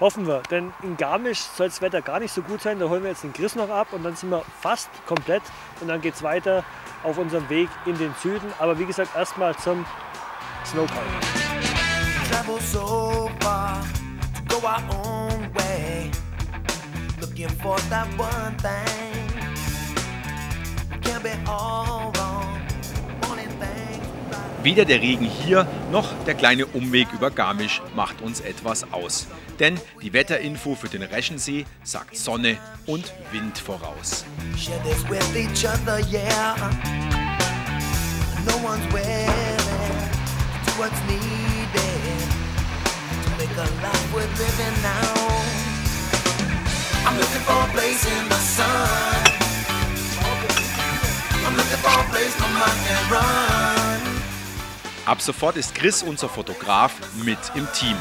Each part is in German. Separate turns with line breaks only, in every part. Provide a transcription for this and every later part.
Hoffen wir, denn in Garmisch soll das Wetter gar nicht so gut sein. Da holen wir jetzt den Chris noch ab und dann sind wir fast komplett und dann geht es weiter auf unserem Weg in den Süden. Aber wie gesagt, erstmal zum Snowclimber.
Weder der Regen hier noch der kleine Umweg über Garmisch macht uns etwas aus. Denn die Wetterinfo für den Reschensee sagt Sonne und Wind voraus.
I'm looking for a place in the sun. Run.
Ab sofort ist Chris unser Fotograf mit im Team.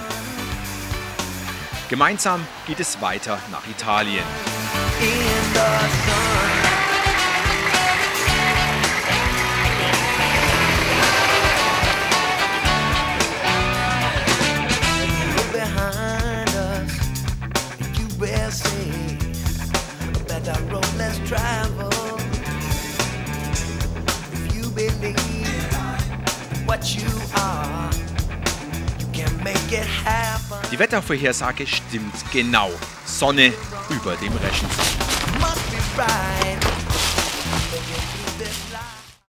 Gemeinsam geht es weiter nach Italien.
In
Die Wettervorhersage stimmt genau. Sonne über dem Reschensee.